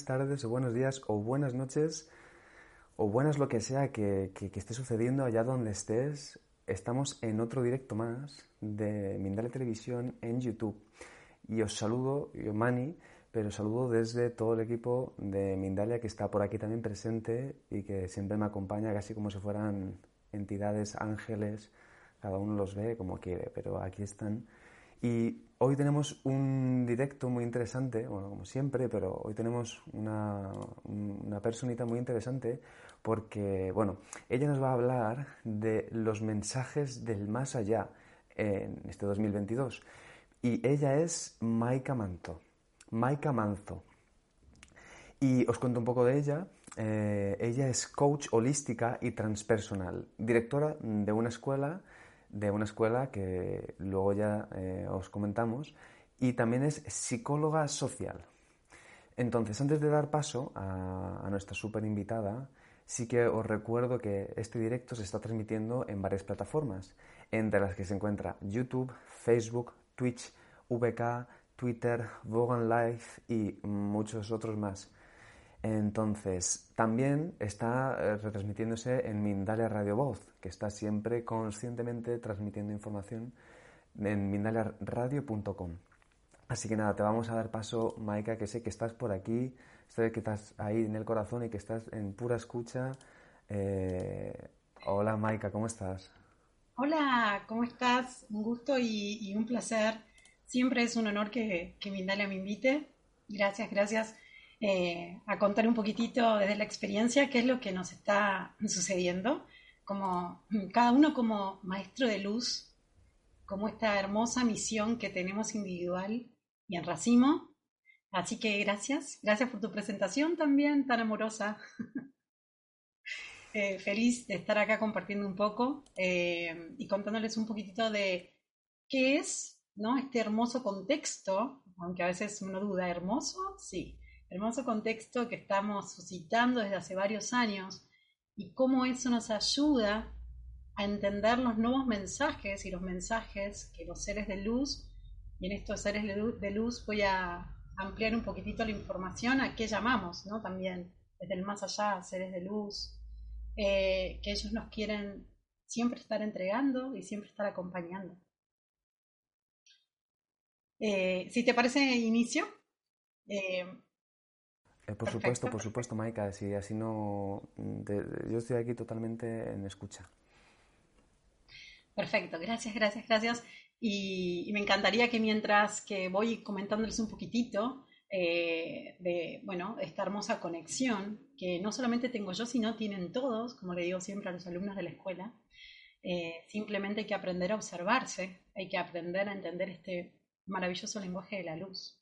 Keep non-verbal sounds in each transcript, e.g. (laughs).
buenas tardes o buenos días o buenas noches o buenas lo que sea que, esté sucediendo allá donde estés. Estamos en otro directo más de Mindalia Televisión en YouTube. Y os saludo, yo Mani, pero saludo desde todo el equipo de Mindalia que está por aquí también presente y que siempre me acompaña casi como si fueran entidades, ángeles, cada uno los ve como quiere, pero aquí están. Y hoy tenemos un directo muy interesante, bueno, como siempre, pero hoy tenemos una, una personita muy interesante porque, bueno, ella nos va a hablar de los mensajes del más allá en este 2022. Y ella es Maika Manto. Maika Manzo. Y os cuento un poco de ella. Eh, ella es coach holística y transpersonal, directora de una escuela, de una escuela que luego ya eh, os comentamos, y también es psicóloga social. Entonces, antes de dar paso a, nuestra súper invitada, sí que os recuerdo que este directo se está transmitiendo en varias plataformas, entre las que se encuentra YouTube, Facebook, Twitch, VK, Twitter, Vogan Live y muchos otros más. Entonces, también está eh, retransmitiéndose en Mindalia Radio Voz, que está siempre conscientemente transmitiendo información en mindaliaradio.com. Así que nada, te vamos a dar paso, Maika, que sé que estás por aquí, sé que estás ahí en el corazón y que estás en pura escucha. Eh, hola, Maika, ¿cómo estás? Hola, ¿cómo estás? Un gusto y, y un placer. Siempre es un honor que, que Mindalia me invite. Gracias, gracias. Eh, a contar un poquitito desde la experiencia qué es lo que nos está sucediendo, como cada uno como maestro de luz, como esta hermosa misión que tenemos individual y en racimo. Así que gracias, gracias por tu presentación también tan amorosa. (laughs) Eh, feliz de estar acá compartiendo un poco eh, y contándoles un poquitito de qué es, ¿no? Este hermoso contexto, aunque a veces uno duda, ¿hermoso? Sí. Hermoso contexto que estamos suscitando desde hace varios años y cómo eso nos ayuda a entender los nuevos mensajes y los mensajes que los seres de luz, y en estos seres de luz voy a ampliar un poquitito la información a qué llamamos, ¿no? También desde el más allá, seres de luz, eh, que ellos nos quieren siempre estar entregando y siempre estar acompañando. Eh, si te parece, inicio. Eh, por supuesto, por supuesto, Maika, si así no... yo estoy aquí totalmente en escucha. Perfecto, gracias, gracias, gracias. Y, me encantaría que mientras que voy comentándoles un poquitito eh, de, bueno, esta hermosa conexión que no solamente tengo yo, sino tienen todos, como le digo siempre a los alumnos de la escuela, eh, simplemente hay que aprender a observarse, hay que aprender a entender este maravilloso lenguaje de la luz,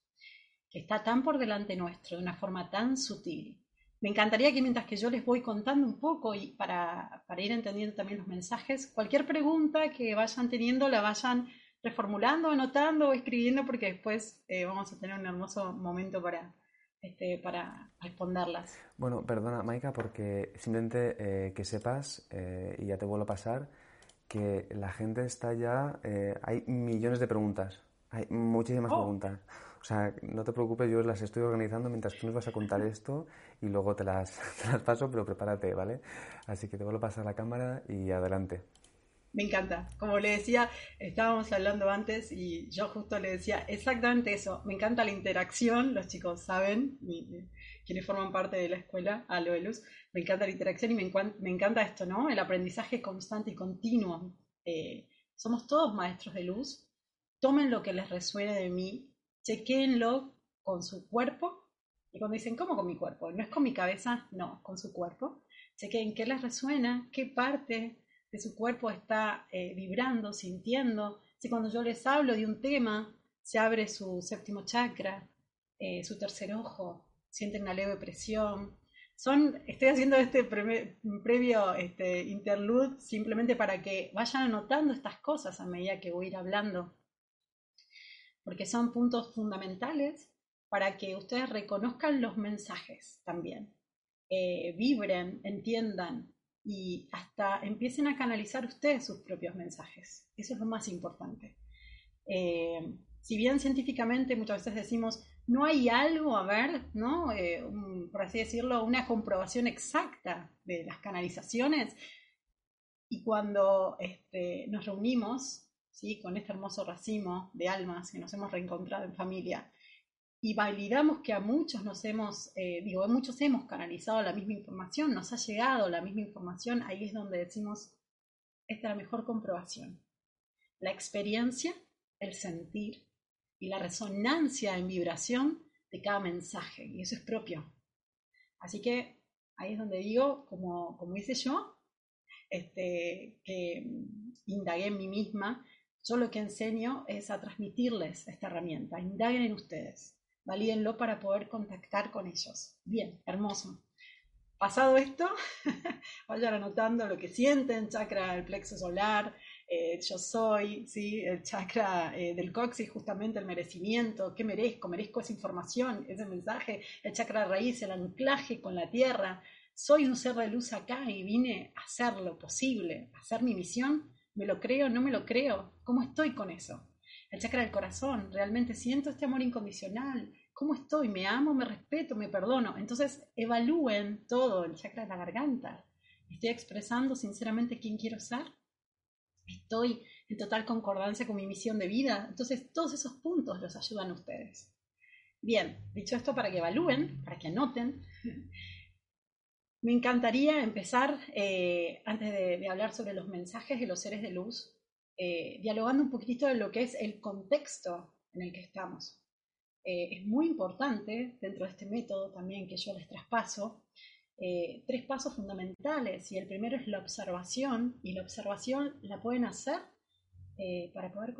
que está tan por delante nuestro, de una forma tan sutil, me encantaría que mientras que yo les voy contando un poco y para, ir entendiendo también los mensajes, cualquier pregunta que vayan teniendo la vayan reformulando, anotando o escribiendo porque después eh, vamos a tener un hermoso momento para, este, para responderlas. Bueno, perdona, Maika, porque simplemente eh, que sepas, eh, y ya te vuelvo a pasar, que la gente está ya, hay millones de preguntas, hay muchísimas oh. preguntas. O sea, no te preocupes, yo las estoy organizando mientras tú nos vas a contar esto y luego te las, (laughs) las paso, pero prepárate, ¿vale? Así que te vuelvo a pasar la cámara y adelante. Me encanta. Como le decía, estábamos hablando antes y yo justo le decía exactamente eso. Me encanta la interacción, los chicos saben, quienes forman parte de la escuela, a lo de luz, me encanta la interacción y me, me encanta esto, ¿no? El aprendizaje constante y continuo. Eh, somos todos maestros de luz. Tomen lo que les resuene de mí, chequenlo con su cuerpo. Y cuando dicen, ¿cómo con mi cuerpo? No es con mi cabeza, no, con su cuerpo. Chequen qué les resuena, qué parte de su cuerpo está eh, vibrando, sintiendo. Si cuando yo les hablo de un tema, se abre su séptimo chakra, eh, su tercer ojo, sienten una leve presión. Son, estoy haciendo este previo este, interlude simplemente para que vayan anotando estas cosas a medida que voy a ir hablando porque son puntos fundamentales para que ustedes reconozcan los mensajes también, eh, vibren, entiendan y hasta empiecen a canalizar ustedes sus propios mensajes. Eso es lo más importante. Eh, si bien científicamente muchas veces decimos, no hay algo, a ver, ¿no? Eh, por así decirlo, una comprobación exacta de las canalizaciones, y cuando este, nos reunimos con este hermoso racimo de almas que nos hemos reencontrado en familia y validamos que a muchos nos hemos, eh, digo, a muchos hemos canalizado la misma información, nos ha llegado la misma información, ahí es donde decimos, esta es la mejor comprobación. La experiencia, el sentir y la resonancia en vibración de cada mensaje, y eso es propio. Así que ahí es donde digo, como, como hice yo, este, que indagué en mí misma yo lo que enseño es a transmitirles esta herramienta, indaguen en ustedes, valídenlo para poder contactar con ellos. Bien, hermoso. Pasado esto, (laughs) vayan anotando lo que sienten, chakra del plexo solar, eh, yo soy, ¿sí? el chakra eh, del coxis, justamente el merecimiento, ¿qué merezco? Merezco esa información, ese mensaje, el chakra raíz, el anclaje con la tierra. Soy un ser de luz acá y vine a hacer lo posible, a hacer mi misión ¿Me lo creo? ¿No me lo creo? ¿Cómo estoy con eso? El chakra del corazón, ¿realmente siento este amor incondicional? ¿Cómo estoy? ¿Me amo? ¿Me respeto? ¿Me perdono? Entonces evalúen todo, el chakra de la garganta. ¿Estoy expresando sinceramente quién quiero ser? ¿Estoy en total concordancia con mi misión de vida? Entonces todos esos puntos los ayudan a ustedes. Bien, dicho esto para que evalúen, para que anoten, me encantaría empezar, eh, antes de, hablar sobre los mensajes de los seres de luz, eh, dialogando un poquitito de lo que es el contexto en el que estamos. Eh, es muy importante dentro de este método también que yo les traspaso, tres pasos fundamentales y el primero es la observación y la observación la pueden hacer para, poder,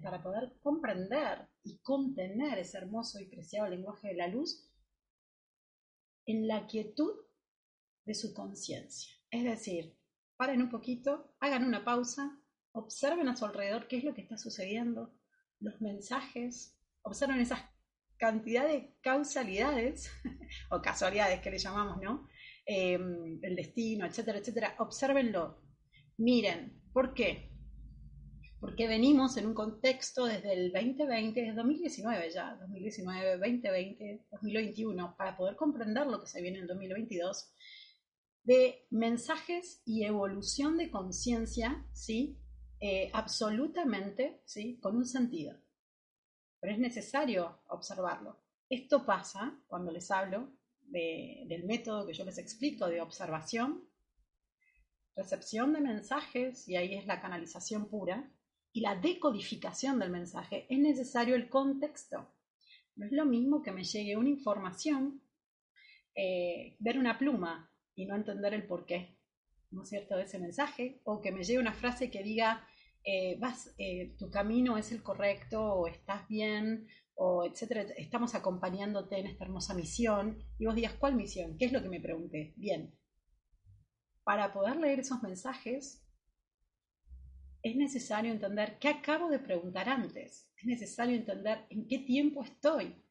para poder comprender y contener ese hermoso y preciado lenguaje de la luz en la quietud de su conciencia. Es decir, paren un poquito, hagan una pausa, observen a su alrededor qué es lo que está sucediendo, los mensajes, observen esas cantidad de causalidades (laughs) o casualidades que le llamamos, ¿no? Eh, el destino, etcétera, etcétera. Obsérvenlo, miren, ¿por qué? Porque venimos en un contexto desde el 2020, desde 2019 ya, 2019, 2020, 2021, para poder comprender lo que se viene en 2022, de mensajes y evolución de conciencia, ¿sí? Eh, absolutamente, ¿sí? Con un sentido. Pero es necesario observarlo. Esto pasa cuando les hablo del método que yo les explico de observación, recepción de mensajes, y ahí es la canalización pura, y la decodificación del mensaje, es necesario el contexto. No es lo mismo que me llegue una información, eh, ver una pluma y no entender el porqué, ¿no es cierto?, de ese mensaje, o que me llegue una frase que diga, eh, vas, eh, tu camino es el correcto, o estás bien, o etcétera, estamos acompañándote en esta hermosa misión, y vos digas, ¿cuál misión? ¿Qué es lo que me pregunté? Bien. Para poder leer esos mensajes, es necesario entender qué acabo de preguntar antes, es necesario entender en qué tiempo estoy,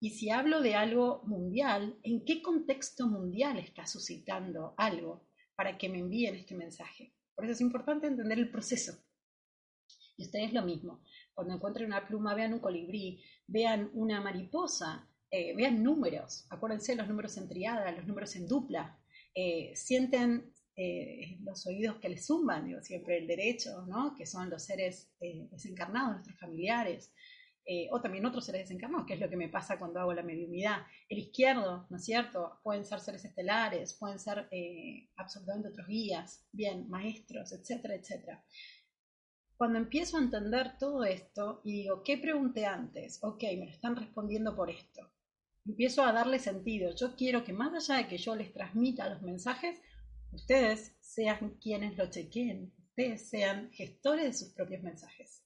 y si hablo de algo mundial, ¿en qué contexto mundial está suscitando algo para que me envíen este mensaje? Por eso es importante entender el proceso. Y ustedes lo mismo. Cuando encuentren una pluma, vean un colibrí, vean una mariposa, eh, vean números. Acuérdense los números en triada, los números en dupla. Eh, sienten eh, los oídos que les zumban, digo siempre el derecho, ¿no? que son los seres desencarnados, nuestros familiares. Eh, o también otros seres desencarnados, que es lo que me pasa cuando hago la mediunidad. El izquierdo, ¿no es cierto? Pueden ser seres estelares, pueden ser eh, absolutamente otros guías, bien, maestros, etcétera, etcétera. Cuando empiezo a entender todo esto y digo, ¿qué pregunté antes? Ok, me lo están respondiendo por esto. Empiezo a darle sentido. Yo quiero que más allá de que yo les transmita los mensajes, ustedes sean quienes lo chequeen, ustedes sean gestores de sus propios mensajes.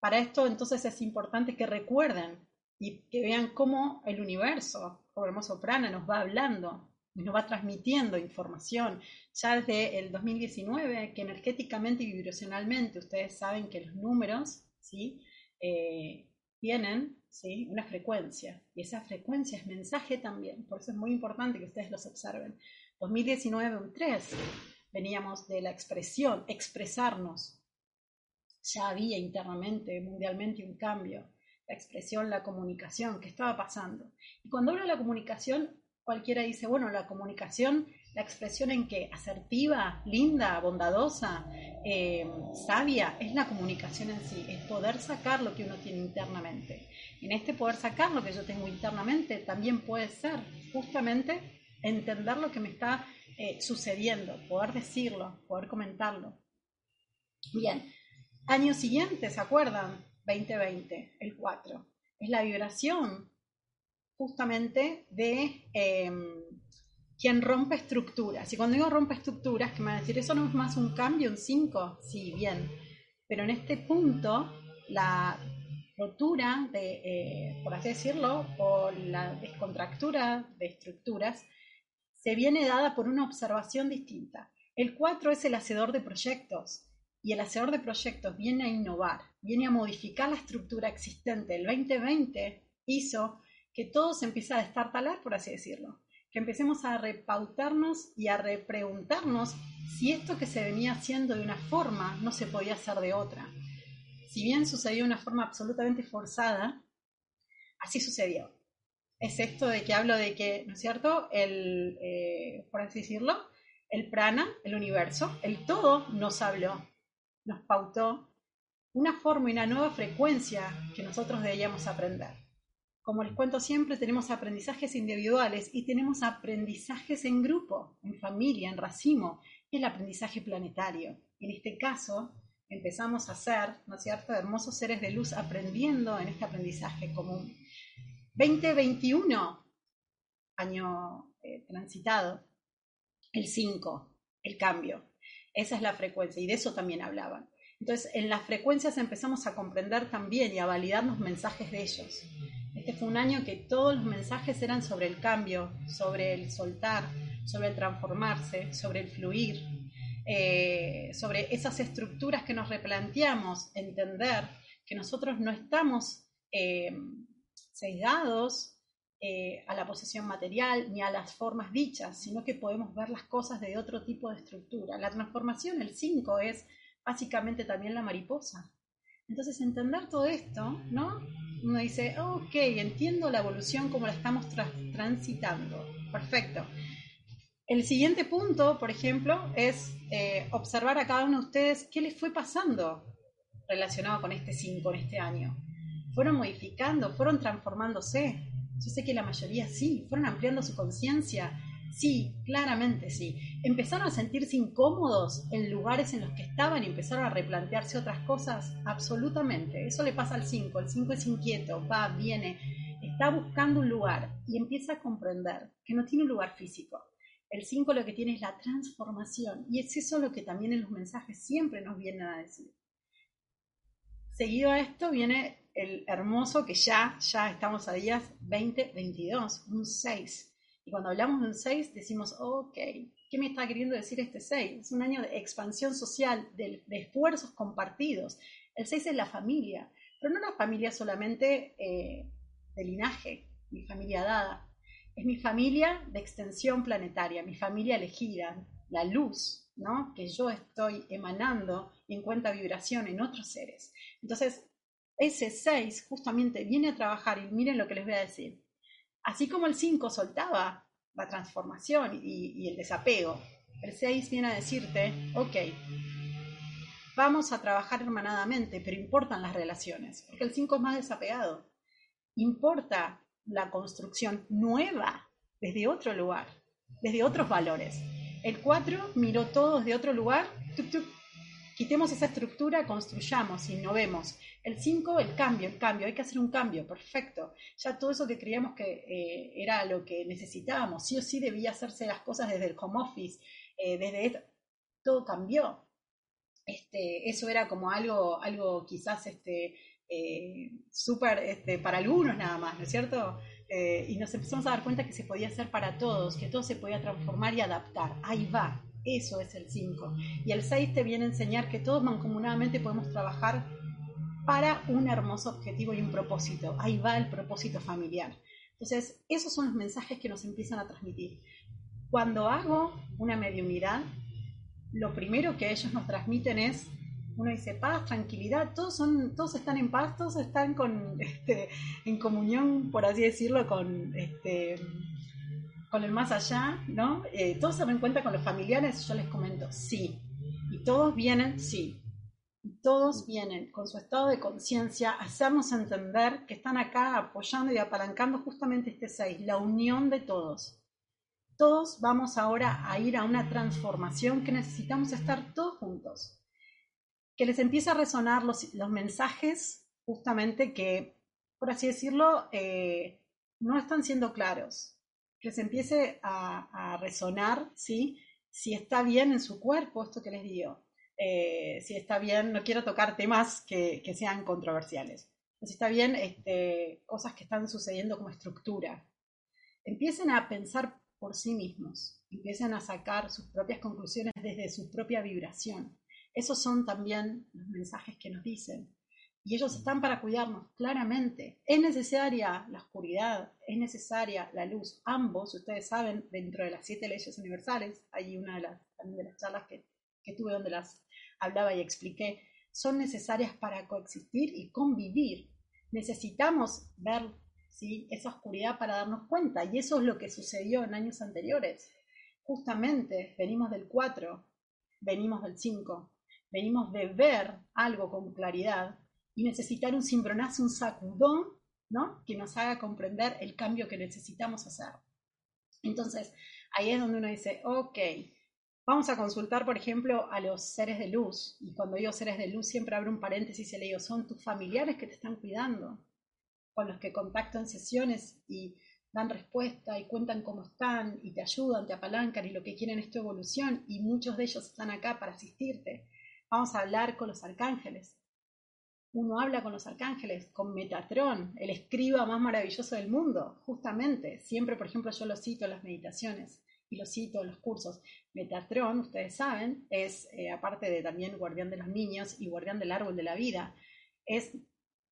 Para esto entonces es importante que recuerden y que vean cómo el universo, como hermoso prana, nos va hablando, nos va transmitiendo información. Ya desde el 2019, que energéticamente y vibracionalmente ustedes saben que los números ¿sí? Eh, tienen ¿sí? una frecuencia y esa frecuencia es mensaje también. Por eso es muy importante que ustedes los observen. 2019, un 3, veníamos de la expresión, expresarnos, ya había internamente, mundialmente, un cambio. La expresión, la comunicación, ¿qué estaba pasando? Y cuando hablo de la comunicación, cualquiera dice, bueno, la comunicación, la expresión en que asertiva, linda, bondadosa, eh, sabia, es la comunicación en sí, es poder sacar lo que uno tiene internamente. En este poder sacar lo que yo tengo internamente también puede ser justamente entender lo que me está eh, sucediendo, poder decirlo, poder comentarlo. Bien, Año siguiente, ¿se acuerdan? 2020, el 4. Es la vibración justamente de em, quien rompe estructuras. Y cuando digo rompe estructuras, que me van a decir, ¿eso no es más un cambio, un 5? Sí, bien. Pero en este punto, la rotura, de, eh, por así decirlo, o la descontractura de estructuras, se viene dada por una observación distinta. El 4 es el hacedor de proyectos y el hacedor de proyectos viene a innovar, viene a modificar la estructura existente. El 2020 hizo que todo se empiece a destartalar, por así decirlo, que empecemos a repautarnos y a repreguntarnos si esto que se venía haciendo de una forma no se podía hacer de otra. Si bien sucedió de una forma absolutamente forzada, así sucedió. Es esto de que hablo de que, ¿no es cierto? El, eh, por así decirlo, el prana, el universo, el todo nos habló nos pautó una forma y una nueva frecuencia que nosotros debíamos aprender. Como les cuento siempre, tenemos aprendizajes individuales y tenemos aprendizajes en grupo, en familia, en racimo, el aprendizaje planetario. En este caso, empezamos a ser, ¿no cierto?, hermosos seres de luz aprendiendo en este aprendizaje común. 2021, año eh, transitado, el 5, el cambio. Esa es la frecuencia y de eso también hablaban. Entonces, en las frecuencias empezamos a comprender también y a validar los mensajes de ellos. Este fue un año que todos los mensajes eran sobre el cambio, sobre el soltar, sobre el transformarse, sobre el fluir, eh, sobre esas estructuras que nos replanteamos, entender que nosotros no estamos eh, eh, a la posesión material ni a las formas dichas, sino que podemos ver las cosas de otro tipo de estructura. La transformación, el 5, es básicamente también la mariposa. Entonces, entender todo esto, ¿no? Uno dice, ok, entiendo la evolución como la estamos transitando. Perfecto. El siguiente punto, por ejemplo, es eh, observar a cada uno de ustedes qué les fue pasando relacionado con este 5 en este año. Fueron modificando, fueron transformándose, yo sé que la mayoría sí, fueron ampliando su conciencia. Sí, claramente sí. Empezaron a sentirse incómodos en lugares en los que estaban y empezaron a replantearse otras cosas. Absolutamente. Eso le pasa al 5. El 5 es inquieto, va, viene, está buscando un lugar y empieza a comprender que no tiene un lugar físico. El 5 lo que tiene es la transformación y es eso lo que también en los mensajes siempre nos vienen a decir. Seguido a esto viene el hermoso que ya, ya estamos a días 20, 22, un 6. Y cuando hablamos de un 6 decimos, ok, ¿qué me está queriendo decir este 6? Es un año de expansión social, de, esfuerzos compartidos. El 6 es la familia, pero no la familia solamente eh, de linaje, mi familia dada. Es mi familia de extensión planetaria, mi familia elegida, la luz, ¿no? Que yo estoy emanando en cuenta vibración en otros seres. Entonces, ese 6 justamente viene a trabajar y miren lo que les voy a decir. Así como el 5 soltaba la transformación y, el desapego, el 6 viene a decirte, ok, vamos a trabajar hermanadamente, pero importan las relaciones, porque el 5 es más desapegado. Importa la construcción nueva desde otro lugar, desde otros valores. El 4 miró todo desde otro lugar, quitemos esa estructura, construyamos, innovemos. El 5, el cambio, el cambio, hay que hacer un cambio, perfecto. Ya todo eso que creíamos que eh, era lo que necesitábamos, sí o sí debía hacerse las cosas desde el home office, eh, desde todo cambió. Este, eso era como algo, algo quizás este, eh, súper este, para algunos nada más, ¿no es cierto? Y nos empezamos a dar cuenta que se podía hacer para todos, que todo se podía transformar y adaptar. Ahí va, eso es el 5. Y el 6 te viene a enseñar que todos mancomunadamente podemos trabajar para un hermoso objetivo y un propósito. Ahí va el propósito familiar. Entonces, esos son los mensajes que nos empiezan a transmitir. Cuando hago una mediunidad, lo primero que ellos nos transmiten es, uno dice paz, tranquilidad, todos, son, todos están en paz, todos están con, este, en comunión, por así decirlo, con, este, con el más allá, ¿no? Eh, todos se dan cuenta con los familiares, yo les comento, sí. Y todos vienen, sí todos vienen con su estado de conciencia a hacernos entender que están acá apoyando y apalancando justamente este seis, la unión de todos. Todos vamos ahora a ir a una transformación que necesitamos estar todos juntos. Que les empiece a resonar los, los mensajes justamente que, por así decirlo, eh, no están siendo claros. Que les empiece a, a resonar, ¿sí? Si está bien en su cuerpo esto que les digo eh, si está bien, no quiero tocar temas que, sean controversiales, si está bien este, cosas que están sucediendo como estructura. Empiecen a pensar por sí mismos, empiecen a sacar sus propias conclusiones desde su propia vibración. Esos son también los mensajes que nos dicen. Y ellos están para cuidarnos, claramente. Es necesaria la oscuridad, es necesaria la luz. Ambos, ustedes saben, dentro de las siete leyes universales, hay una de las, charlas que, que tuve donde las hablaba y expliqué, son necesarias para coexistir y convivir. Necesitamos ver ¿sí? esa oscuridad para darnos cuenta y eso es lo que sucedió en años anteriores. Justamente venimos del 4, venimos del 5, venimos de ver algo con claridad y necesitar un cimbronazo, un sacudón, ¿no? Que nos haga comprender el cambio que necesitamos hacer. Entonces, ahí es donde uno dice, ok, Vamos a consultar, por ejemplo, a los seres de luz. Y cuando digo seres de luz, siempre abro un paréntesis y le digo, son tus familiares que te están cuidando, con los que contacto en sesiones y dan respuesta y cuentan cómo están y te ayudan, te apalancan y lo que quieren es tu evolución y muchos de ellos están acá para asistirte. Vamos a hablar con los arcángeles. Uno habla con los arcángeles, con Metatrón, el escriba más maravilloso del mundo, justamente. Siempre, por ejemplo, yo lo cito en las meditaciones y lo cito en los cursos. Metatron, ustedes saben, es, eh, aparte de también guardián de los niños y guardián del árbol de la vida, es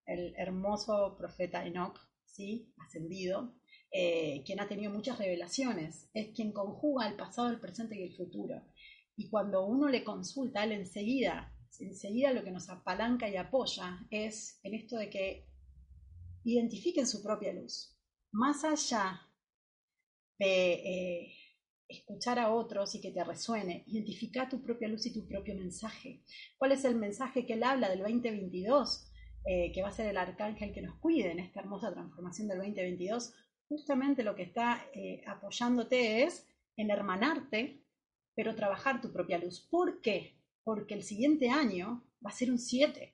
el hermoso profeta Enoch, ¿sí? ascendido, eh, quien ha tenido muchas revelaciones, es quien conjuga el pasado, el presente y el futuro. Y cuando uno le consulta, él enseguida, enseguida lo que nos apalanca y apoya es en esto de que identifiquen su propia luz. Más allá de eh, escuchar a otros y que te resuene, identifica tu propia luz y tu propio mensaje. ¿Cuál es el mensaje que él habla del 2022? Eh, que va a ser el arcángel que nos cuide en esta hermosa transformación del 2022, justamente lo que está eh, apoyándote es en hermanarte, pero trabajar tu propia luz. ¿Por qué? Porque el siguiente año va a ser un 7.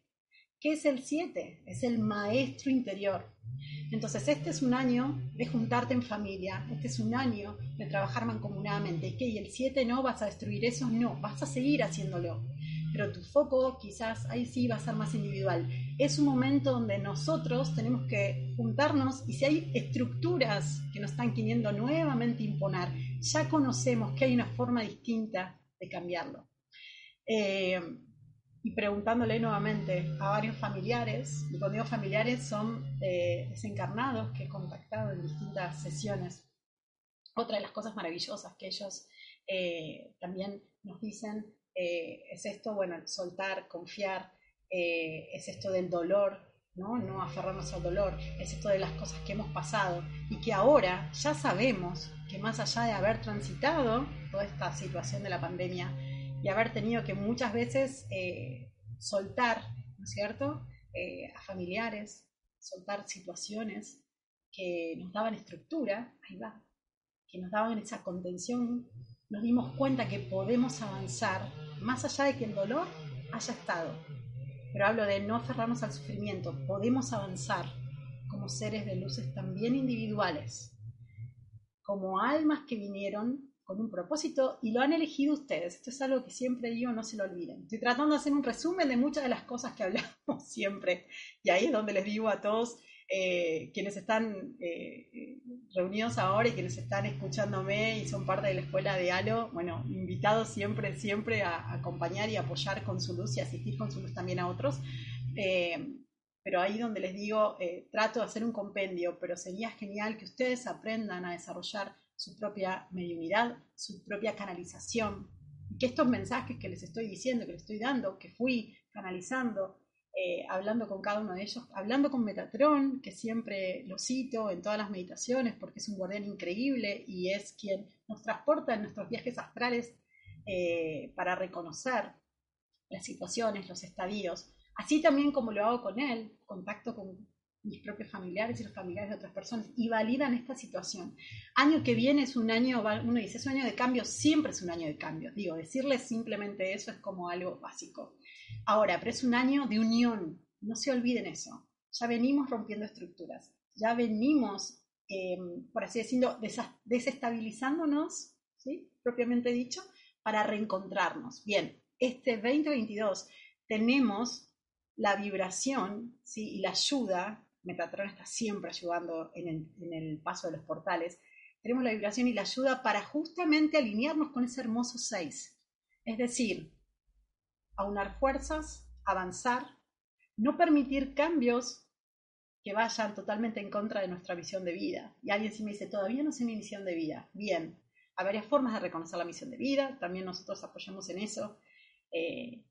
¿Qué es el 7? Es el maestro interior. Entonces, este es un año de juntarte en familia, este es un año de trabajar mancomunadamente. ¿Qué? ¿Y el 7 no? ¿Vas a destruir eso? No, vas a seguir haciéndolo. Pero tu foco quizás ahí sí va a ser más individual es un momento donde nosotros tenemos que juntarnos y si hay estructuras que nos están queriendo nuevamente imponer, ya conocemos que hay una forma distinta de cambiarlo. Eh, y preguntándole nuevamente a varios familiares, y cuando digo familiares son eh, desencarnados que he contactado en distintas sesiones. Otra de las cosas maravillosas que ellos eh, también nos dicen es esto, bueno, soltar, confiar, eh, es esto del dolor, ¿no? no aferrarnos al dolor, es esto de las cosas que hemos pasado y que ahora ya sabemos que más allá de haber transitado toda esta situación de la pandemia y haber tenido que muchas veces eh, soltar, ¿no es cierto?, eh, a familiares, soltar situaciones que nos daban estructura, ahí va, que nos daban esa contención, nos dimos cuenta que podemos avanzar más allá de que el dolor haya estado, pero hablo de no aferrarnos al sufrimiento, podemos avanzar como seres de luces también individuales, como almas que vinieron con un propósito y lo han elegido ustedes. Esto es algo que siempre digo, no se lo olviden. Estoy tratando de hacer un resumen de muchas de las cosas que hablamos (laughs) siempre y ahí es donde les digo a todos eh, quienes están eh, reunidos ahora y quienes están escuchándome y son parte de la escuela de Halo, bueno, invitados siempre, siempre a, acompañar y apoyar con su luz y asistir con su luz también a otros. Eh, pero ahí donde les digo, trato de hacer un compendio, pero sería genial que ustedes aprendan a desarrollar su propia mediunidad, su propia canalización, y que estos mensajes que les estoy diciendo, que les estoy dando, que fui canalizando, eh, hablando con cada uno de ellos, hablando con Metatron, que siempre lo cito en todas las meditaciones porque es un guardián increíble y es quien nos transporta en nuestros viajes astrales eh, para reconocer las situaciones, los estadios. Así también como lo hago con él, contacto con mis propios familiares y los familiares de otras personas y validan esta situación. Año que viene es un año, uno dice, es un año de cambio, siempre es un año de cambio. Digo, decirles simplemente eso es como algo básico. Ahora, pero es un año de unión, no se olviden eso. Ya venimos rompiendo estructuras, ya venimos, eh, por así decirlo, desestabilizándonos, ¿sí? propiamente dicho, para reencontrarnos. Bien, este 2022 tenemos la vibración ¿sí? y la ayuda, Metatron está siempre ayudando en el, paso de los portales, tenemos la vibración y la ayuda para justamente alinearnos con ese hermoso 6. Es decir, aunar fuerzas, avanzar, no permitir cambios que vayan totalmente en contra de nuestra misión de vida. Y alguien sí me dice, todavía no sé mi misión de vida. Bien, hay varias formas de reconocer la misión de vida, también nosotros apoyamos en eso. Eh,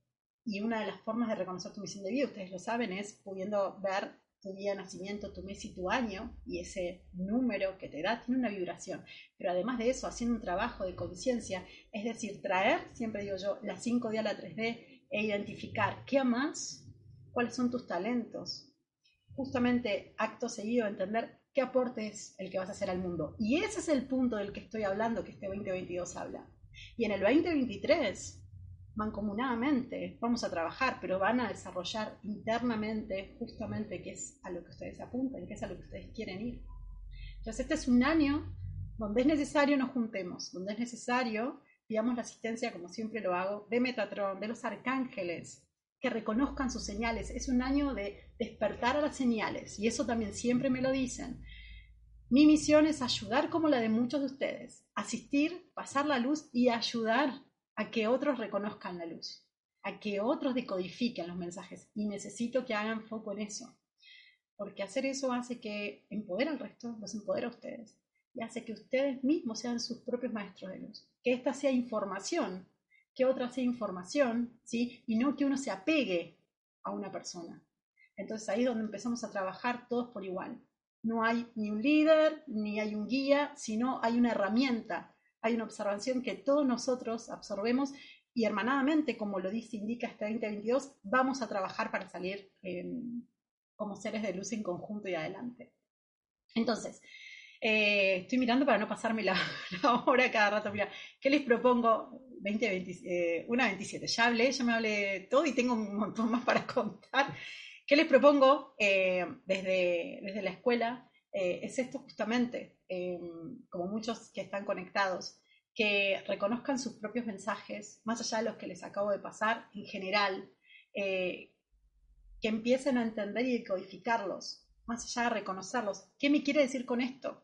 y una de las formas de reconocer tu misión de vida, ustedes lo saben, es pudiendo ver tu día de nacimiento, tu mes y tu año, y ese número que te da tiene una vibración. Pero además de eso, haciendo un trabajo de conciencia, es decir, traer, siempre digo yo, la 5D a la 3D, e identificar qué amas, cuáles son tus talentos. Justamente, acto seguido, entender qué aporte es el que vas a hacer al mundo. Y ese es el punto del que estoy hablando, que este 2022 habla. Y en el 2023, mancomunadamente, vamos a trabajar, pero van a desarrollar internamente justamente qué es a lo que ustedes apuntan, qué es a lo que ustedes quieren ir. Entonces, este es un año donde es necesario nos juntemos, donde es necesario pidamos la asistencia, como siempre lo hago, de Metatron, de los arcángeles, que reconozcan sus señales. Es un año de despertar a las señales y eso también siempre me lo dicen. Mi misión es ayudar como la de muchos de ustedes, asistir, pasar la luz y ayudar a que otros reconozcan la luz, a que otros decodifiquen los mensajes y necesito que hagan foco en eso. porque hacer eso hace que empodera al resto, los empodera a ustedes, y hace que ustedes mismos sean sus propios maestros de luz. Que esta sea información, que otra sea información, ¿sí? Y no que uno se apegue a una persona. Entonces ahí es donde empezamos a trabajar todos por igual. No hay ni un líder, ni hay un guía, sino hay una herramienta, hay una observación que todos nosotros absorbemos y hermanadamente, como lo dice, indica este 2022, vamos a trabajar para salir em, como seres de luz en conjunto y adelante. Entonces, eh, estoy mirando para no pasarme la, (laughs) hora cada rato. Mira, ¿qué les propongo? 20, 20, 27. Ya hablé, ya me hablé todo y tengo un montón más para (laughs) contar. ¿Qué les propongo eh, desde, desde la escuela? Eh, es esto justamente, como muchos que están conectados, que reconozcan sus propios mensajes, más allá de los que les acabo de pasar, en general, que empiecen a entender y decodificarlos, más allá de reconocerlos. ¿Qué me quiere decir con esto?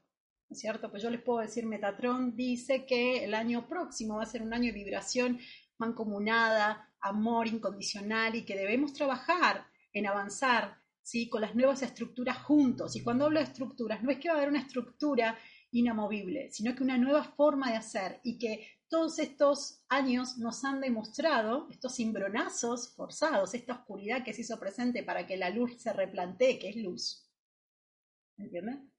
cierto? Pues yo les puedo decir, Metatron dice que el año próximo va a ser un año de vibración mancomunada, amor incondicional y que debemos trabajar en avanzar, ¿sí? Con las nuevas estructuras juntos. Y cuando hablo de estructuras, no es que va a haber una estructura inamovible, sino que una nueva forma de hacer y que todos estos años nos han demostrado, estos cimbronazos forzados, esta oscuridad que se hizo presente para que la luz se replantee, que es luz. ¿Entienden?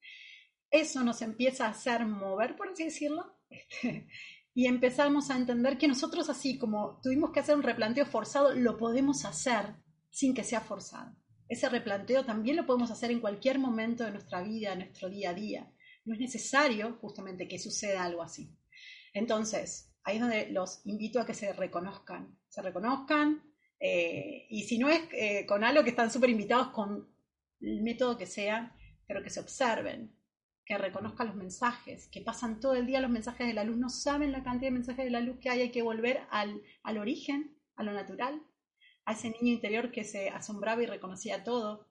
eso nos empieza a hacer mover, por así decirlo, este, y empezamos a entender que nosotros así como tuvimos que hacer un replanteo forzado, lo podemos hacer sin que sea forzado. Ese replanteo también lo podemos hacer en cualquier momento de nuestra vida, nuestro día a día. No es necesario justamente que suceda algo así. Entonces, ahí es donde los invito a que se reconozcan, se reconozcan, eh, y si no es eh, con algo que están súper invitados con el método que sea, pero que se observen, que reconozca los mensajes, que pasan todo el día los mensajes de la luz, no saben la cantidad de mensajes de la luz que hay, hay que volver al, al origen, a lo natural, a ese niño interior que se asombraba y reconocía todo,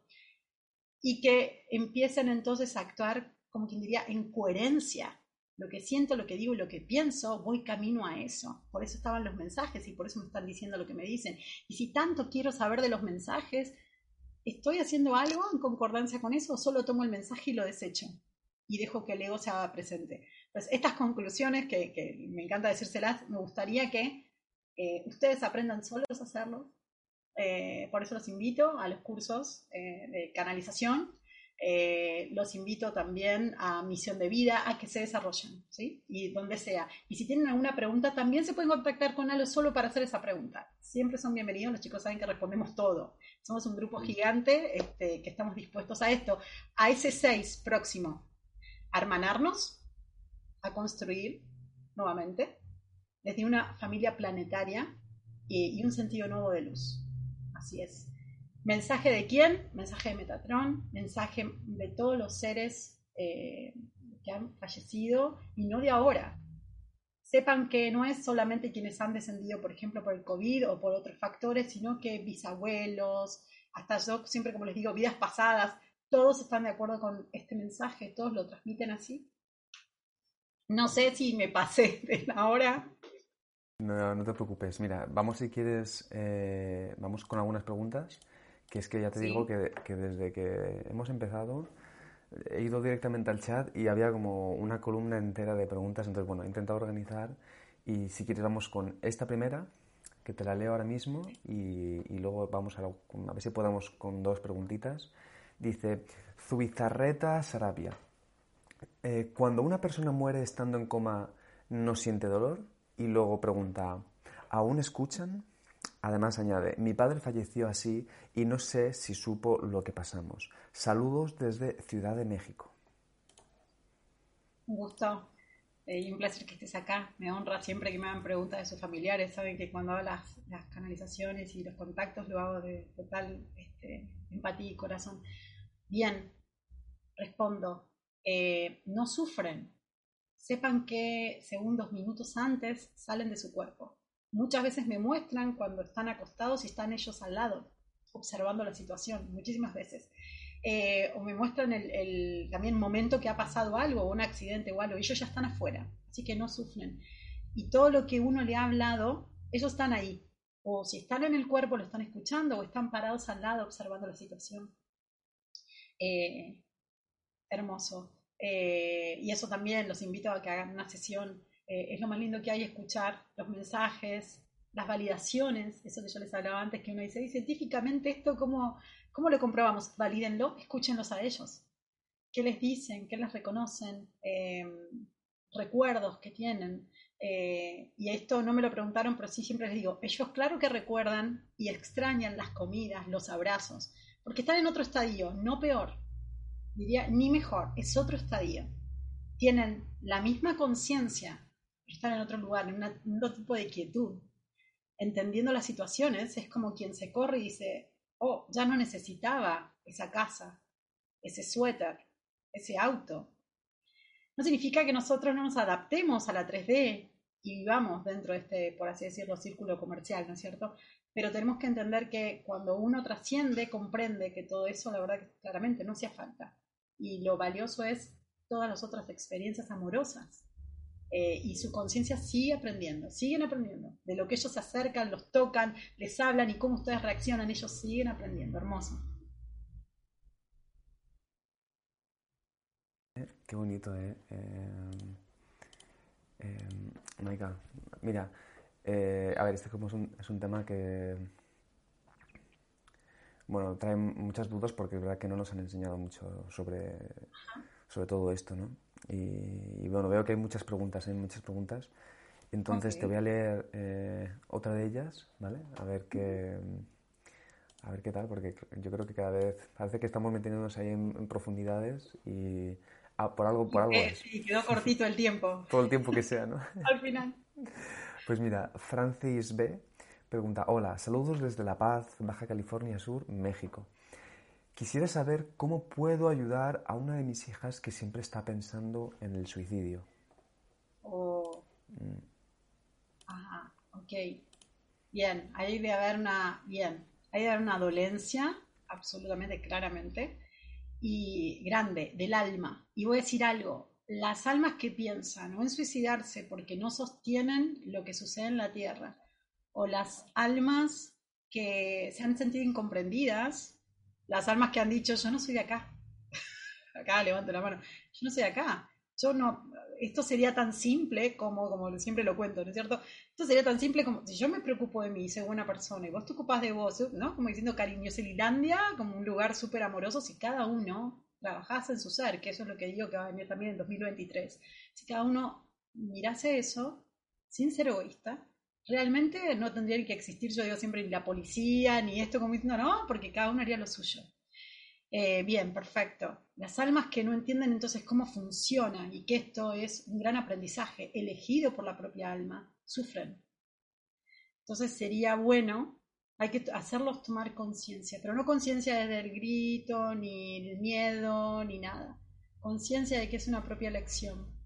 y que empiecen entonces a actuar, como quien diría, en coherencia. Lo que siento, lo que digo y lo que pienso, voy camino a eso. Por eso estaban los mensajes y por eso me están diciendo lo que me dicen. Y si tanto quiero saber de los mensajes, ¿estoy haciendo algo en concordancia con eso o solo tomo el mensaje y lo desecho? y dejo que el ego se haga presente. Entonces, estas conclusiones que, me encanta decírselas, me gustaría que eh, ustedes aprendan solos a hacerlo. Eh, por eso los invito a los cursos eh, de canalización. los invito también a misión de vida, a que se desarrollen, ¿sí? Y donde sea. Y si tienen alguna pregunta, también se pueden contactar con Alo solo para hacer esa pregunta. Siempre son bienvenidos, los chicos saben que respondemos todo. Somos un grupo gigante este, que estamos dispuestos a esto. A ese 6 próximo, hermanarnos, a construir nuevamente desde una familia planetaria y, un sentido nuevo de luz. Así es. ¿Mensaje de quién? Mensaje de Metatron, mensaje de todos los seres eh, que han fallecido y no de ahora. Sepan que no es solamente quienes han descendido, por ejemplo, por el COVID o por otros factores, sino que bisabuelos, hasta yo siempre como les digo, vidas pasadas, todos están de acuerdo con este mensaje, todos lo transmiten así. No sé si me pasé de la hora. No, no te preocupes. Mira, vamos si quieres, eh, vamos con algunas preguntas, que es que ya te digo que, que, desde que hemos empezado he ido directamente al chat y había como una columna entera de preguntas, entonces bueno, he intentado organizar y si quieres vamos con esta primera, que te la leo ahora mismo y, y luego vamos a, a ver si podemos con dos preguntitas Dice Zubizarreta Sarabia. Eh, cuando una persona muere estando en coma, ¿no siente dolor? Y luego pregunta, ¿aún escuchan? Además añade, mi padre falleció así y no sé si supo lo que pasamos. Saludos desde Ciudad de México. Un gusto eh, y un placer que estés acá. Me honra siempre que me hagan preguntas de sus familiares. Saben que cuando hago las, canalizaciones y los contactos lo hago de total este, empatía y corazón. Bien, respondo, eh, no sufren. Sepan que segundos, minutos antes salen de su cuerpo. Muchas veces me muestran cuando están acostados y están ellos al lado, observando la situación, muchísimas veces. Eh, o me muestran el, el, también momento que ha pasado algo, un accidente o algo, y ellos ya están afuera, así que no sufren. Y todo lo que uno le ha hablado, ellos están ahí. O si están en el cuerpo, lo están escuchando, o están parados al lado observando la situación. Eh, hermoso. Eh, y eso también los invito a que hagan una sesión. Eh, es lo más lindo que hay escuchar los mensajes, las validaciones, eso que yo les hablaba antes, que uno dice, científicamente esto, ¿cómo, cómo lo comprobamos? Valídenlo, escúchenlos a ellos. ¿Qué les dicen? ¿Qué les reconocen? recuerdos que tienen. y esto no me lo preguntaron, pero sí siempre les digo, ellos claro que recuerdan y extrañan las comidas, los abrazos, porque están en otro estadio, no peor diría ni mejor, es otro estadio. Tienen la misma conciencia, pero están en otro lugar, en, otro tipo de quietud. Entendiendo las situaciones, es como quien se corre y dice, oh, ya no necesitaba esa casa, ese suéter, ese auto. No significa que nosotros no nos adaptemos a la 3D y vivamos dentro de este, por así decirlo, círculo comercial, ¿no es cierto? Pero tenemos que entender que cuando uno trasciende, comprende que todo eso, la verdad, claramente no hacía falta y lo valioso es todas las otras experiencias amorosas. Eh, y su conciencia sigue aprendiendo, siguen aprendiendo. De lo que ellos se acercan, los tocan, les hablan y cómo ustedes reaccionan, ellos siguen aprendiendo. Hermoso. Qué bonito, ¿eh? eh, eh mira, eh, a ver, este es un, es un tema que bueno, trae muchas dudas porque es verdad que no nos han enseñado mucho sobre, sobre todo esto, ¿no? Y, bueno, veo que hay muchas preguntas, hay muchas preguntas. Entonces te voy a leer eh, otra de ellas, ¿vale? A ver qué, a ver qué tal, porque yo creo que cada vez parece que estamos metiéndonos ahí en, profundidades y ah, por algo, por algo es. Sí, quedó cortito el tiempo. (laughs) Todo el tiempo que sea, ¿no? Al final. Pues mira, Francis B Pregunta, hola, saludos desde La Paz, Baja California Sur, México. Quisiera saber cómo puedo ayudar a una de mis hijas que siempre está pensando en el suicidio. Oh. Mm. Ajá, ok. Bien, ahí debe haber una, bien, hay de haber una dolencia, absolutamente, claramente, y grande, del alma. Y voy a decir algo, las almas que piensan o en suicidarse porque no sostienen lo que sucede en la Tierra, o las almas que se han sentido incomprendidas, las almas que han dicho, yo no soy de acá. (laughs) acá levanto la mano, yo no soy de acá. Yo no, esto sería tan simple como, como siempre lo cuento, ¿no es cierto? Esto sería tan simple como si yo me preocupo de mí, soy buena persona, y vos te ocupás de vos, ¿no? Como diciendo Cariñoselilandia, como un lugar súper amoroso, si cada uno trabajase en su ser, que eso es lo que digo que va a venir también en 2023. Si cada uno mirase eso, sin ser egoísta, realmente no tendría que existir, yo digo siempre, ni la policía, ni esto como diciendo, no, porque cada uno haría lo suyo. Eh, bien, perfecto. Las almas que no entienden entonces cómo funciona y que esto es un gran aprendizaje elegido por la propia alma, sufren. Entonces sería bueno, hay que hacerlos tomar conciencia, pero no conciencia desde el grito, ni el miedo, ni nada. Conciencia de que es una propia lección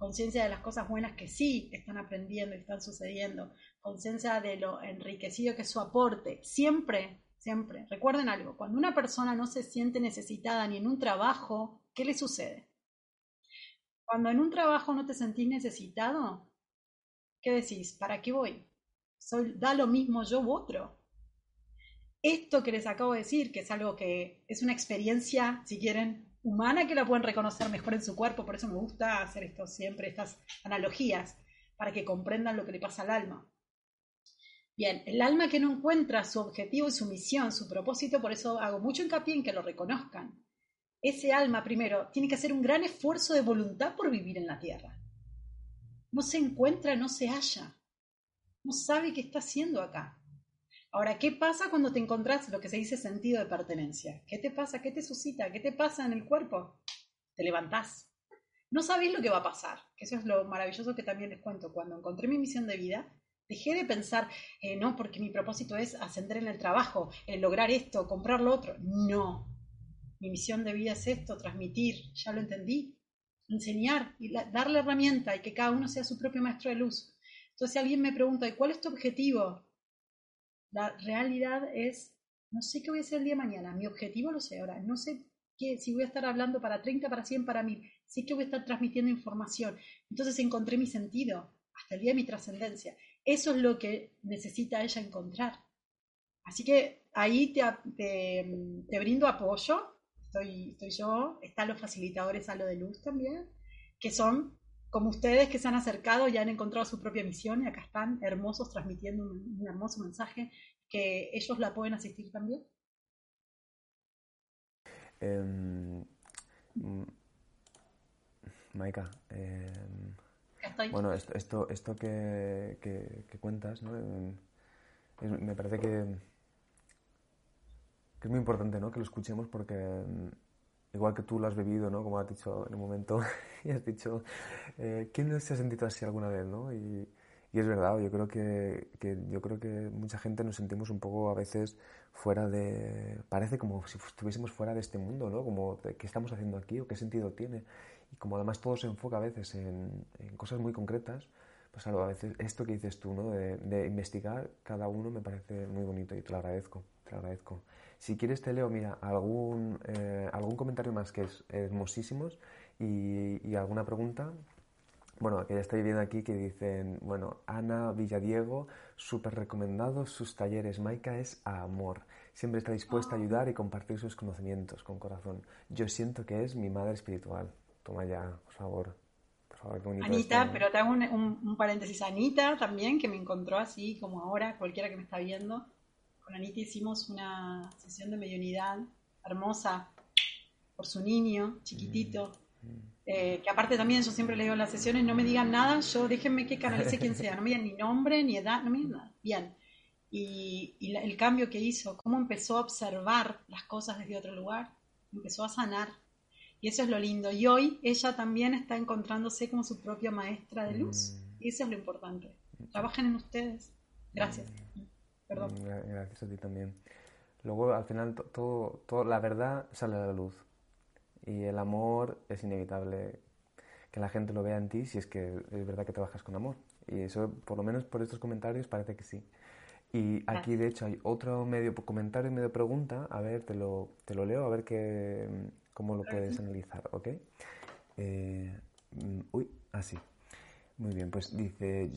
conciencia de las cosas buenas que sí están aprendiendo y están sucediendo, conciencia de lo enriquecido que es su aporte, siempre, siempre. Recuerden algo, cuando una persona no se siente necesitada ni en un trabajo, ¿qué le sucede? Cuando en un trabajo no te sentís necesitado, ¿qué decís? ¿Para qué voy? Soy, da lo mismo yo u otro. Esto que les acabo de decir, que es algo que es una experiencia, si quieren, humana que la pueden reconocer mejor en su cuerpo, por eso me gusta hacer esto siempre, estas analogías, para que comprendan lo que le pasa al alma. Bien, el alma que no encuentra su objetivo y su misión, su propósito, por eso hago mucho hincapié en que lo reconozcan. Ese alma, primero, tiene que hacer un gran esfuerzo de voluntad por vivir en la tierra. No se encuentra, no se halla. No sabe qué está haciendo acá. Ahora, ¿qué pasa cuando te encontrás lo que se dice sentido de pertenencia? ¿Qué te pasa? ¿Qué te suscita? ¿Qué te pasa en el cuerpo? Te levantás. No sabés lo que va a pasar, eso es lo maravilloso que también les cuento. Cuando encontré mi misión de vida, dejé de pensar, eh, no, porque mi propósito es ascender en el trabajo, lograr esto, comprar lo otro. No, mi misión de vida es esto, transmitir, ya lo entendí, enseñar y darle herramienta y que cada uno sea su propio maestro de luz. Entonces, si alguien me pregunta, ¿y cuál es tu objetivo? La realidad es, no sé qué voy a hacer el día de mañana, mi objetivo lo sé ahora, no sé qué, si voy a estar hablando para 30, para 100, para 1000, sí que voy a estar transmitiendo información. Entonces encontré mi sentido, hasta el día de mi trascendencia. Eso es lo que necesita ella encontrar. Así que ahí te, te, brindo apoyo, estoy, estoy yo, están los facilitadores a lo de luz también, que son como ustedes que se han acercado y han encontrado su propia misión y acá están hermosos transmitiendo un, hermoso mensaje, que ellos la pueden asistir también. Em, mm, Maika, em, bueno, esto, esto, esto que, que, cuentas, ¿no? me parece que, que, es muy importante ¿no? que lo escuchemos porque igual que tú lo has vivido, ¿no? como has dicho en un momento, (laughs) y has dicho, eh, ¿quién no se ha sentido así alguna vez? ¿no? Y, y es verdad, yo creo que, que, yo creo que mucha gente nos sentimos un poco a veces fuera de... Parece como si estuviésemos fuera de este mundo, ¿no? Como, ¿qué estamos haciendo aquí o qué sentido tiene? Y como además todo se enfoca a veces en, en cosas muy concretas, pues a veces esto que dices tú, ¿no? De, de, investigar cada uno me parece muy bonito y te lo agradezco, te lo agradezco. Si quieres te leo, mira, algún, eh, algún comentario más que es hermosísimos y, y alguna pregunta bueno, que ya estoy viendo aquí que dicen, bueno, Ana Villadiego, súper recomendado sus talleres. Maika es amor. Siempre está dispuesta a ah. ayudar y compartir sus conocimientos con corazón. Yo siento que es mi madre espiritual. Toma ya, por favor. Por favor, qué Anita, pero te hago un, un, paréntesis. Anita también, que me encontró así como ahora, cualquiera que me está viendo. Con Anita hicimos una sesión de mediunidad hermosa por su niño, chiquitito. Mm, mm. Eh, que aparte también yo siempre le digo en las sesiones, no me digan nada, yo déjenme que canalice quien sea, no me digan ni nombre, ni edad, no me digan nada. Bien. Y, el cambio que hizo, cómo empezó a observar las cosas desde otro lugar, empezó a sanar. Y eso es lo lindo. Y hoy ella también está encontrándose como su propia maestra de luz. Y eso es lo importante. Trabajen en ustedes. Gracias. Perdón. Gracias a ti también. Luego, al final, todo, todo, la verdad sale a la luz y el amor es inevitable que la gente lo vea en ti si es que es verdad que trabajas con amor. Y eso, por lo menos por estos comentarios, parece que sí. Y aquí, de hecho, hay otro medio comentario y medio pregunta. A ver, te lo, te lo leo, a ver qué, cómo lo puedes analizar, ¿ok? Eh, mm, uy, así. Muy bien, pues dice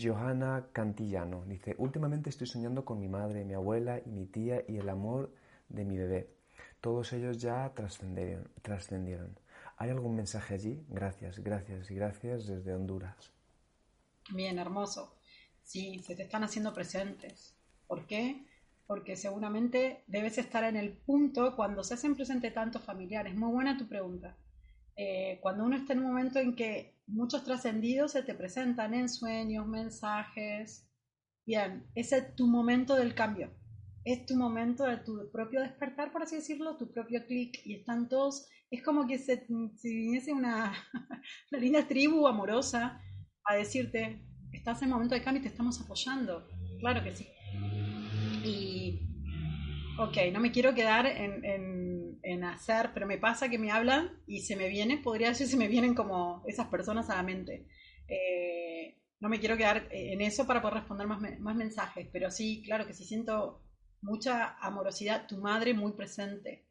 Johanna Cantillano. Dice, últimamente estoy soñando con mi madre, mi abuela y mi tía y el amor de mi bebé. Todos ellos ya trascendieron. ¿Hay algún mensaje allí? Gracias, gracias gracias desde Honduras. Bien, hermoso. Sí, se te están haciendo presentes. ¿Por qué? Porque seguramente debes estar en el punto cuando se hacen presentes tantos familiares. Muy buena tu pregunta. Eh, cuando uno está en un momento en que muchos trascendidos se te presentan en sueños, mensajes. Bien, ese es tu momento del cambio es tu momento de tu propio despertar, por así decirlo, tu propio clic, y están todos, es como que se, si viniese una, (laughs) una linda tribu amorosa a decirte, estás en momento de cambio y te estamos apoyando, claro que sí. Y, ok, no me quiero quedar en, en, en hacer, pero me pasa que me hablan y se me viene, podría decir, se me vienen como esas personas a la mente. Eh, no me quiero quedar en eso para poder responder más, más mensajes, pero sí, claro que sí siento mucha amorosidad, tu madre muy presente.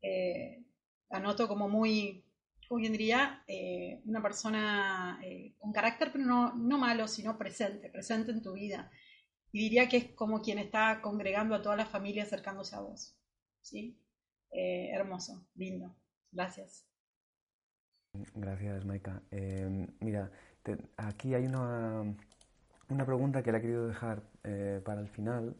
Eh, anoto como muy, como diría, eh, una persona eh, con carácter, pero no, no malo, sino presente, presente en tu vida. Y diría que es como quien está congregando a toda la familia acercándose a vos. ¿Sí? Hermoso, lindo. Gracias. Gracias, Maika. mira, aquí hay una, una pregunta que le he querido dejar para el final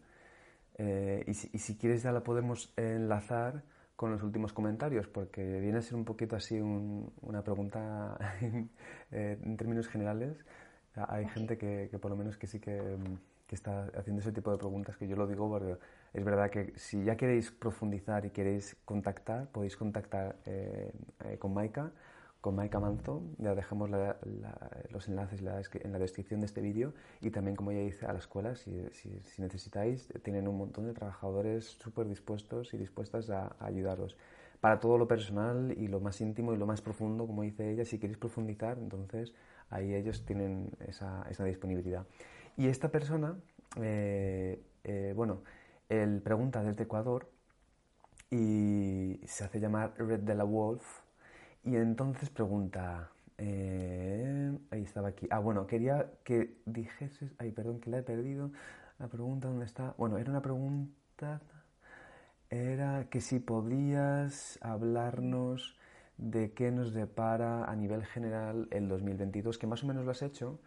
eh, y, si, quieres ya la podemos enlazar con los últimos comentarios, porque viene a ser un poquito así una pregunta (laughs) eh, en términos generales. Hay gente que, por lo menos que sí que, que, está haciendo ese tipo de preguntas, que yo lo digo porque es verdad que si ya queréis profundizar y queréis contactar, podéis contactar eh, con Maika con Maika Manzo. Ya dejamos los enlaces en la descripción de este vídeo y también, como ya dice, a la escuela, si, necesitáis, tienen un montón de trabajadores súper dispuestos y dispuestas a, ayudaros. Para todo lo personal y lo más íntimo y lo más profundo, como dice ella, si queréis profundizar, entonces ahí ellos tienen esa, disponibilidad. Y esta persona, eh, eh, bueno, él pregunta desde Ecuador y se hace llamar Red de la Wolf y entonces pregunta, eh, ahí estaba aquí. Ah, bueno, quería que dijeses, ay, perdón, que la he perdido. La pregunta, ¿dónde está? Bueno, era una pregunta... era que si podrías hablarnos de qué nos depara a nivel general el 2022, que más o menos lo has hecho,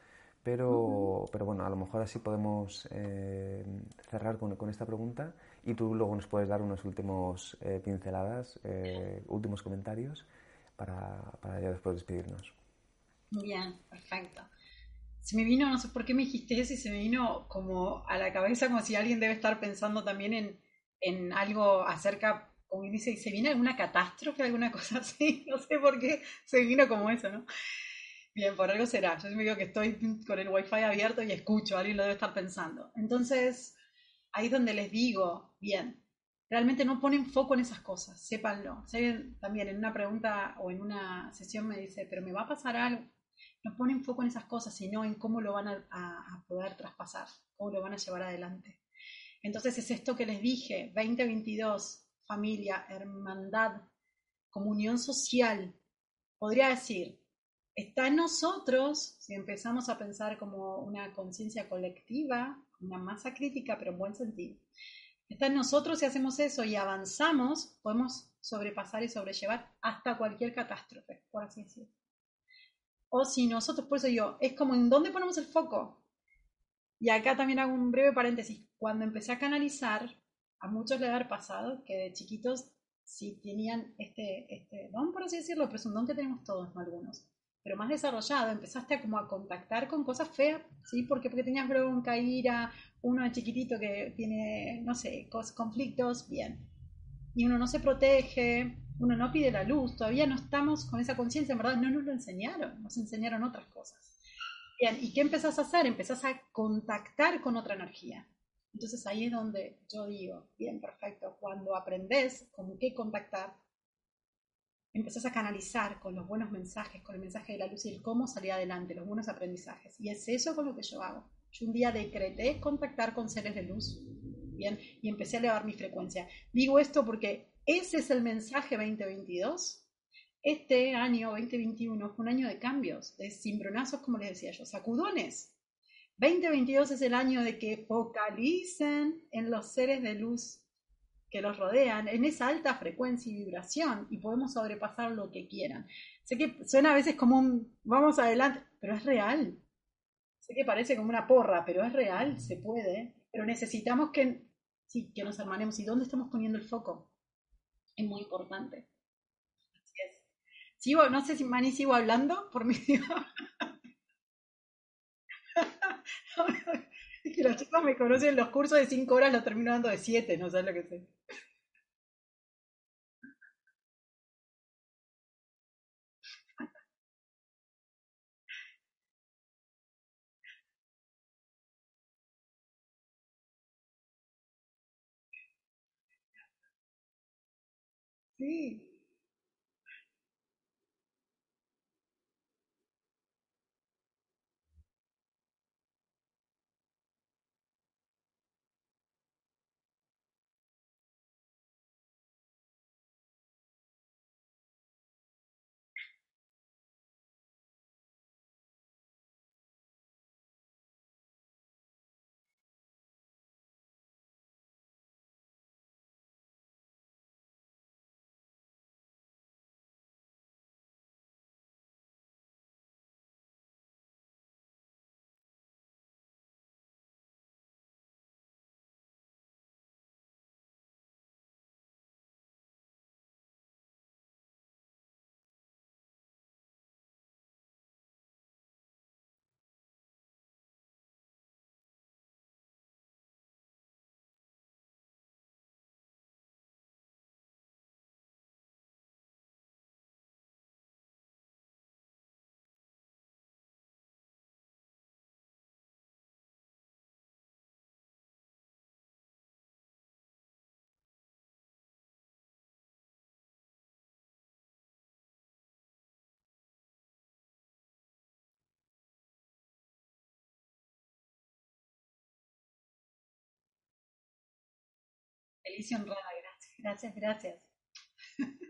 pero, pero bueno, a lo mejor así podemos eh, cerrar con, con, esta pregunta y tú luego nos puedes dar unos últimos eh, pinceladas, eh, últimos comentarios para, para ya después despedirnos. Bien, perfecto. Se me vino, no sé por qué me dijiste eso y se me vino como a la cabeza como si alguien debe estar pensando también en, en algo acerca, como dice, ¿se viene alguna catástrofe, alguna cosa así? (laughs) No sé por qué se vino como eso, ¿no? Bien, por algo será. Yo me digo que estoy con el wifi abierto y escucho, alguien lo debe estar pensando. Entonces, ahí es donde les digo, bien, realmente no ponen foco en esas cosas, sépanlo. también en una pregunta o en una sesión me dice, pero me va a pasar algo. No ponen foco en esas cosas, sino en cómo lo van a, a poder traspasar, cómo lo van a llevar adelante. Entonces es esto que les dije, 2022, familia, hermandad, comunión social. Podría decir, está en nosotros, si empezamos a pensar como una conciencia colectiva, una masa crítica, pero en buen sentido. Está en nosotros si hacemos eso y avanzamos, podemos sobrepasar y sobrellevar hasta cualquier catástrofe, por así decirlo. O si nosotros, por eso digo, es como en dónde ponemos el foco. Y acá también hago un breve paréntesis. Cuando empecé a canalizar, a muchos les ha pasado que de chiquitos sí tenían este, este don, por así decirlo, pero es un don que tenemos todos, no algunos pero más desarrollado, empezaste a como a contactar con cosas feas, ¿sí? Porque, porque tenías bronca, ira, uno chiquitito que tiene, no sé, conflictos, bien. Y uno no se protege, uno no pide la luz, todavía no estamos con esa conciencia, en verdad no nos lo enseñaron, nos enseñaron otras cosas. Bien, ¿y qué empezás a hacer? Empezás a contactar con otra energía. Entonces ahí es donde yo digo, bien, perfecto, cuando aprendes con qué contactar, empezás a canalizar con los buenos mensajes, con el mensaje de la luz y el cómo salir adelante, los buenos aprendizajes. Y es eso con lo que yo hago. Yo un día decreté contactar con seres de luz, ¿bien? Y empecé a elevar mi frecuencia. Digo esto porque ese es el mensaje 2022. Este año 2021 fue un año de cambios, de cimbronazos, como les decía yo, sacudones. 2022 es el año de que focalicen en los seres de luz que los rodean en esa alta frecuencia y vibración y podemos sobrepasar lo que quieran. Sé que suena a veces como un vamos adelante, pero es real. Sé que parece como una porra, pero es real, se puede. Pero necesitamos que, sí, que nos hermanemos. ¿Y dónde estamos poniendo el foco? Es muy importante. Así es. Sigo, no sé si Mani sigo hablando por mi (laughs) (laughs) Es que los chicos me conocen los cursos de 5 horas, los termino dando de 7, no sabes lo que sé. Sí. Y honrada, gracias, gracias, gracias.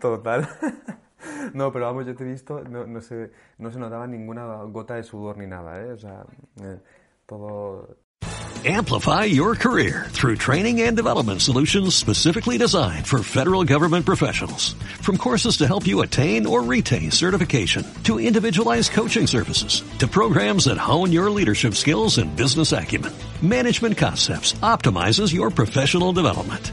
Total. (laughs) No, pero vamos, yo te he visto, no, no, se, no se notaba ninguna gota de sudor ni nada, ¿eh? O sea, eh, todo, Amplify your career through training and development solutions specifically designed for federal government professionals. From courses to help you attain or retain certification, to individualized coaching services, to programs that hone your leadership skills and business acumen, Management Concepts optimizes your professional development.